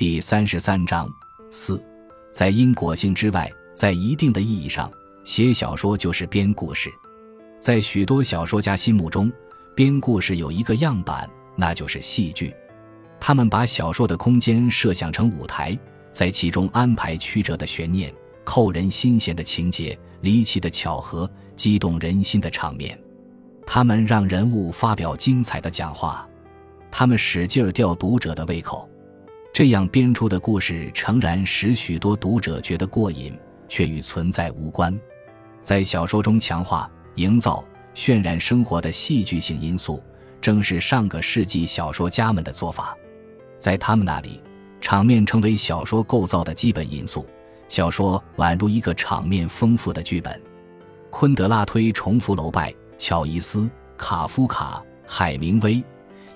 第三十三章四，在因果性之外，在一定的意义上，写小说就是编故事。在许多小说家心目中，编故事有一个样板，那就是戏剧。他们把小说的空间设想成舞台，在其中安排曲折的悬念、扣人心弦的情节、离奇的巧合、激动人心的场面。他们让人物发表精彩的讲话。他们使劲吊读者的胃口，这样编出的故事诚然使许多读者觉得过瘾，却与存在无关。在小说中强化、营造、渲染生活的戏剧性因素，正是上个世纪小说家们的做法。在他们那里，场面成为小说构造的基本因素，小说宛如一个场面丰富的剧本。昆德拉推崇福楼拜、乔伊斯、卡夫卡、海明威。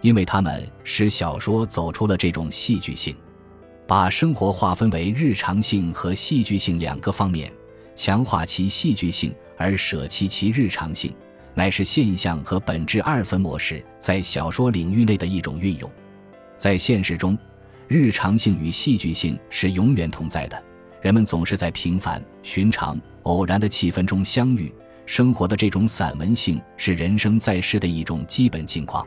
因为他们使小说走出了这种戏剧性，把生活划分为日常性和戏剧性两个方面，强化其戏剧性而舍弃其日常性，乃是现象和本质二分模式在小说领域内的一种运用。在现实中，日常性与戏剧性是永远同在的，人们总是在平凡、寻常、偶然的气氛中相遇，生活的这种散文性是人生在世的一种基本境况。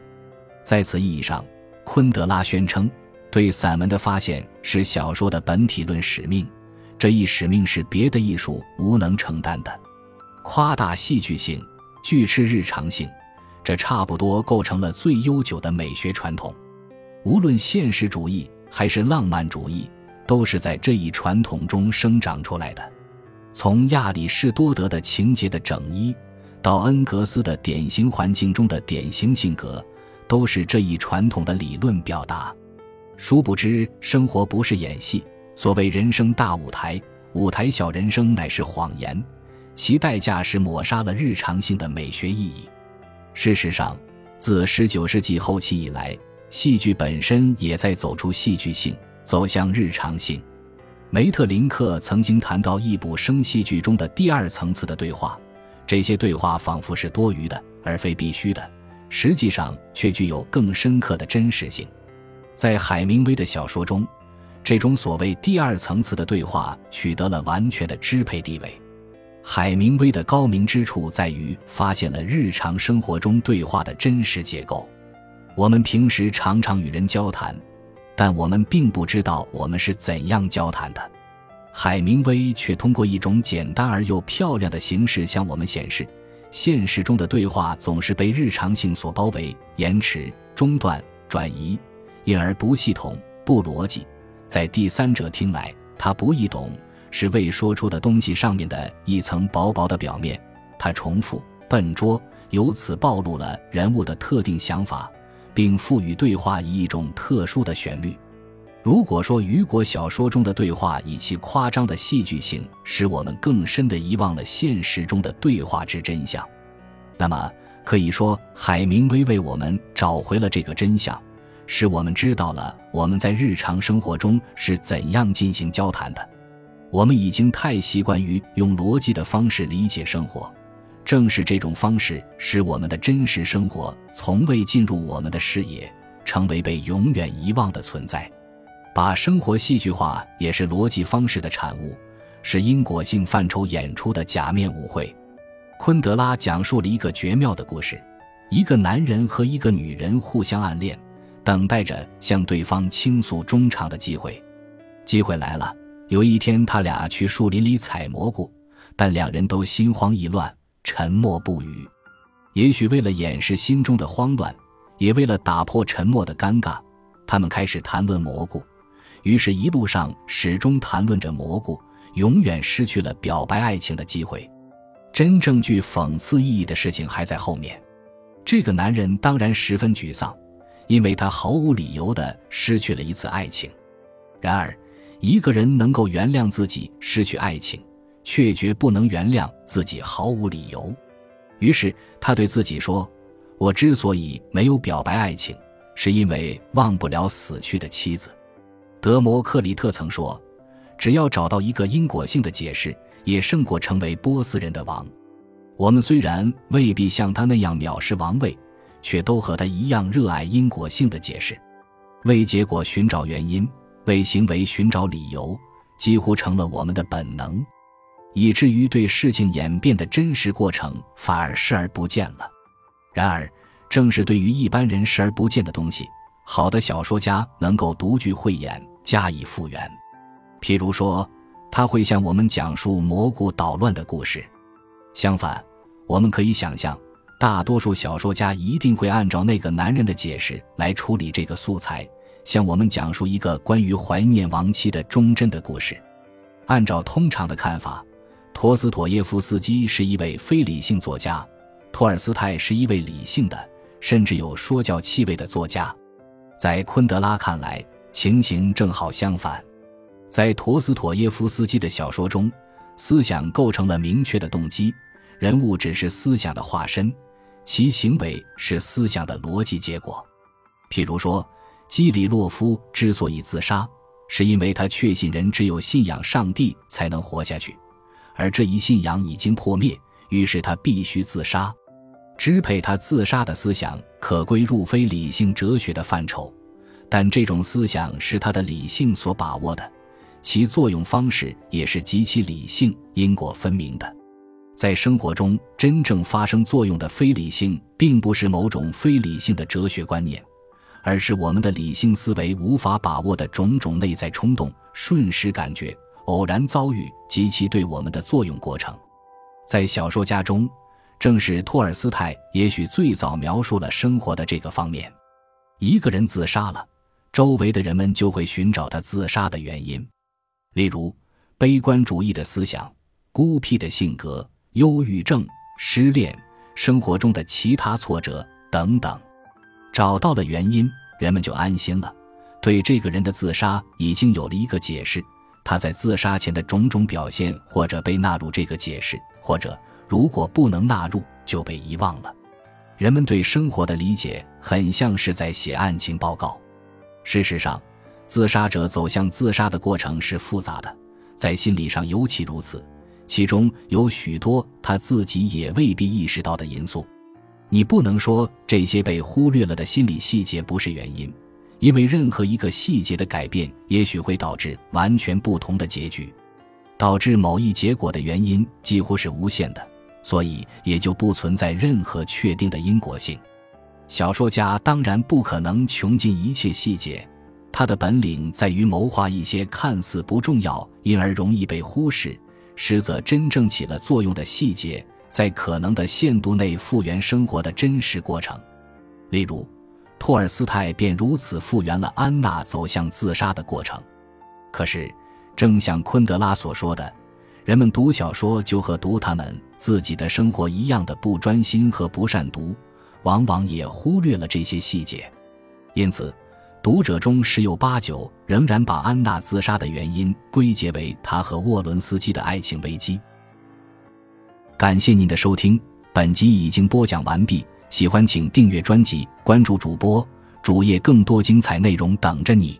在此意义上，昆德拉宣称，对散文的发现是小说的本体论使命。这一使命是别的艺术无能承担的。夸大戏剧性，拒斥日常性，这差不多构成了最悠久的美学传统。无论现实主义还是浪漫主义，都是在这一传统中生长出来的。从亚里士多德的情节的整一，到恩格斯的典型环境中的典型性格。都是这一传统的理论表达。殊不知，生活不是演戏。所谓人生大舞台，舞台小人生乃是谎言，其代价是抹杀了日常性的美学意义。事实上，自十九世纪后期以来，戏剧本身也在走出戏剧性，走向日常性。梅特林克曾经谈到一部生戏剧中的第二层次的对话，这些对话仿佛是多余的，而非必须的。实际上却具有更深刻的真实性，在海明威的小说中，这种所谓第二层次的对话取得了完全的支配地位。海明威的高明之处在于发现了日常生活中对话的真实结构。我们平时常常与人交谈，但我们并不知道我们是怎样交谈的。海明威却通过一种简单而又漂亮的形式向我们显示。现实中的对话总是被日常性所包围、延迟、中断、转移，因而不系统、不逻辑。在第三者听来，它不易懂，是未说出的东西上面的一层薄薄的表面。它重复、笨拙，由此暴露了人物的特定想法，并赋予对话以一种特殊的旋律。如果说雨果小说中的对话以其夸张的戏剧性使我们更深地遗忘了现实中的对话之真相，那么可以说海明威为我们找回了这个真相，使我们知道了我们在日常生活中是怎样进行交谈的。我们已经太习惯于用逻辑的方式理解生活，正是这种方式使我们的真实生活从未进入我们的视野，成为被永远遗忘的存在。把生活戏剧化也是逻辑方式的产物，是因果性范畴演出的假面舞会。昆德拉讲述了一个绝妙的故事：一个男人和一个女人互相暗恋，等待着向对方倾诉衷肠的机会。机会来了，有一天他俩去树林里采蘑菇，但两人都心慌意乱，沉默不语。也许为了掩饰心中的慌乱，也为了打破沉默的尴尬，他们开始谈论蘑菇。于是，一路上始终谈论着蘑菇，永远失去了表白爱情的机会。真正具讽刺意义的事情还在后面。这个男人当然十分沮丧，因为他毫无理由地失去了一次爱情。然而，一个人能够原谅自己失去爱情，却绝不能原谅自己毫无理由。于是，他对自己说：“我之所以没有表白爱情，是因为忘不了死去的妻子。”德摩克里特曾说：“只要找到一个因果性的解释，也胜过成为波斯人的王。”我们虽然未必像他那样藐视王位，却都和他一样热爱因果性的解释。为结果寻找原因，为行为寻找理由，几乎成了我们的本能，以至于对事情演变的真实过程反而视而不见了。然而，正是对于一般人视而不见的东西，好的小说家能够独具慧眼，加以复原。譬如说，他会向我们讲述蘑菇捣乱的故事。相反，我们可以想象，大多数小说家一定会按照那个男人的解释来处理这个素材，向我们讲述一个关于怀念亡妻的忠贞的故事。按照通常的看法，陀思妥耶夫斯基是一位非理性作家，托尔斯泰是一位理性的，甚至有说教气味的作家。在昆德拉看来，情形正好相反。在陀思妥耶夫斯基的小说中，思想构成了明确的动机，人物只是思想的化身，其行为是思想的逻辑结果。譬如说，基里洛夫之所以自杀，是因为他确信人只有信仰上帝才能活下去，而这一信仰已经破灭，于是他必须自杀。支配他自杀的思想可归入非理性哲学的范畴，但这种思想是他的理性所把握的。其作用方式也是极其理性、因果分明的。在生活中真正发生作用的非理性，并不是某种非理性的哲学观念，而是我们的理性思维无法把握的种种内在冲动、瞬时感觉、偶然遭遇及其对我们的作用过程。在小说家中，正是托尔斯泰也许最早描述了生活的这个方面。一个人自杀了，周围的人们就会寻找他自杀的原因。例如，悲观主义的思想、孤僻的性格、忧郁症、失恋、生活中的其他挫折等等，找到了原因，人们就安心了，对这个人的自杀已经有了一个解释。他在自杀前的种种表现，或者被纳入这个解释，或者如果不能纳入，就被遗忘了。人们对生活的理解很像是在写案情报告。事实上。自杀者走向自杀的过程是复杂的，在心理上尤其如此，其中有许多他自己也未必意识到的因素。你不能说这些被忽略了的心理细节不是原因，因为任何一个细节的改变也许会导致完全不同的结局。导致某一结果的原因几乎是无限的，所以也就不存在任何确定的因果性。小说家当然不可能穷尽一切细节。他的本领在于谋划一些看似不重要，因而容易被忽视，实则真正起了作用的细节，在可能的限度内复原生活的真实过程。例如，托尔斯泰便如此复原了安娜走向自杀的过程。可是，正像昆德拉所说的，人们读小说就和读他们自己的生活一样的不专心和不善读，往往也忽略了这些细节。因此。读者中十有八九仍然把安娜自杀的原因归结为她和沃伦斯基的爱情危机。感谢您的收听，本集已经播讲完毕。喜欢请订阅专辑，关注主播主页，更多精彩内容等着你。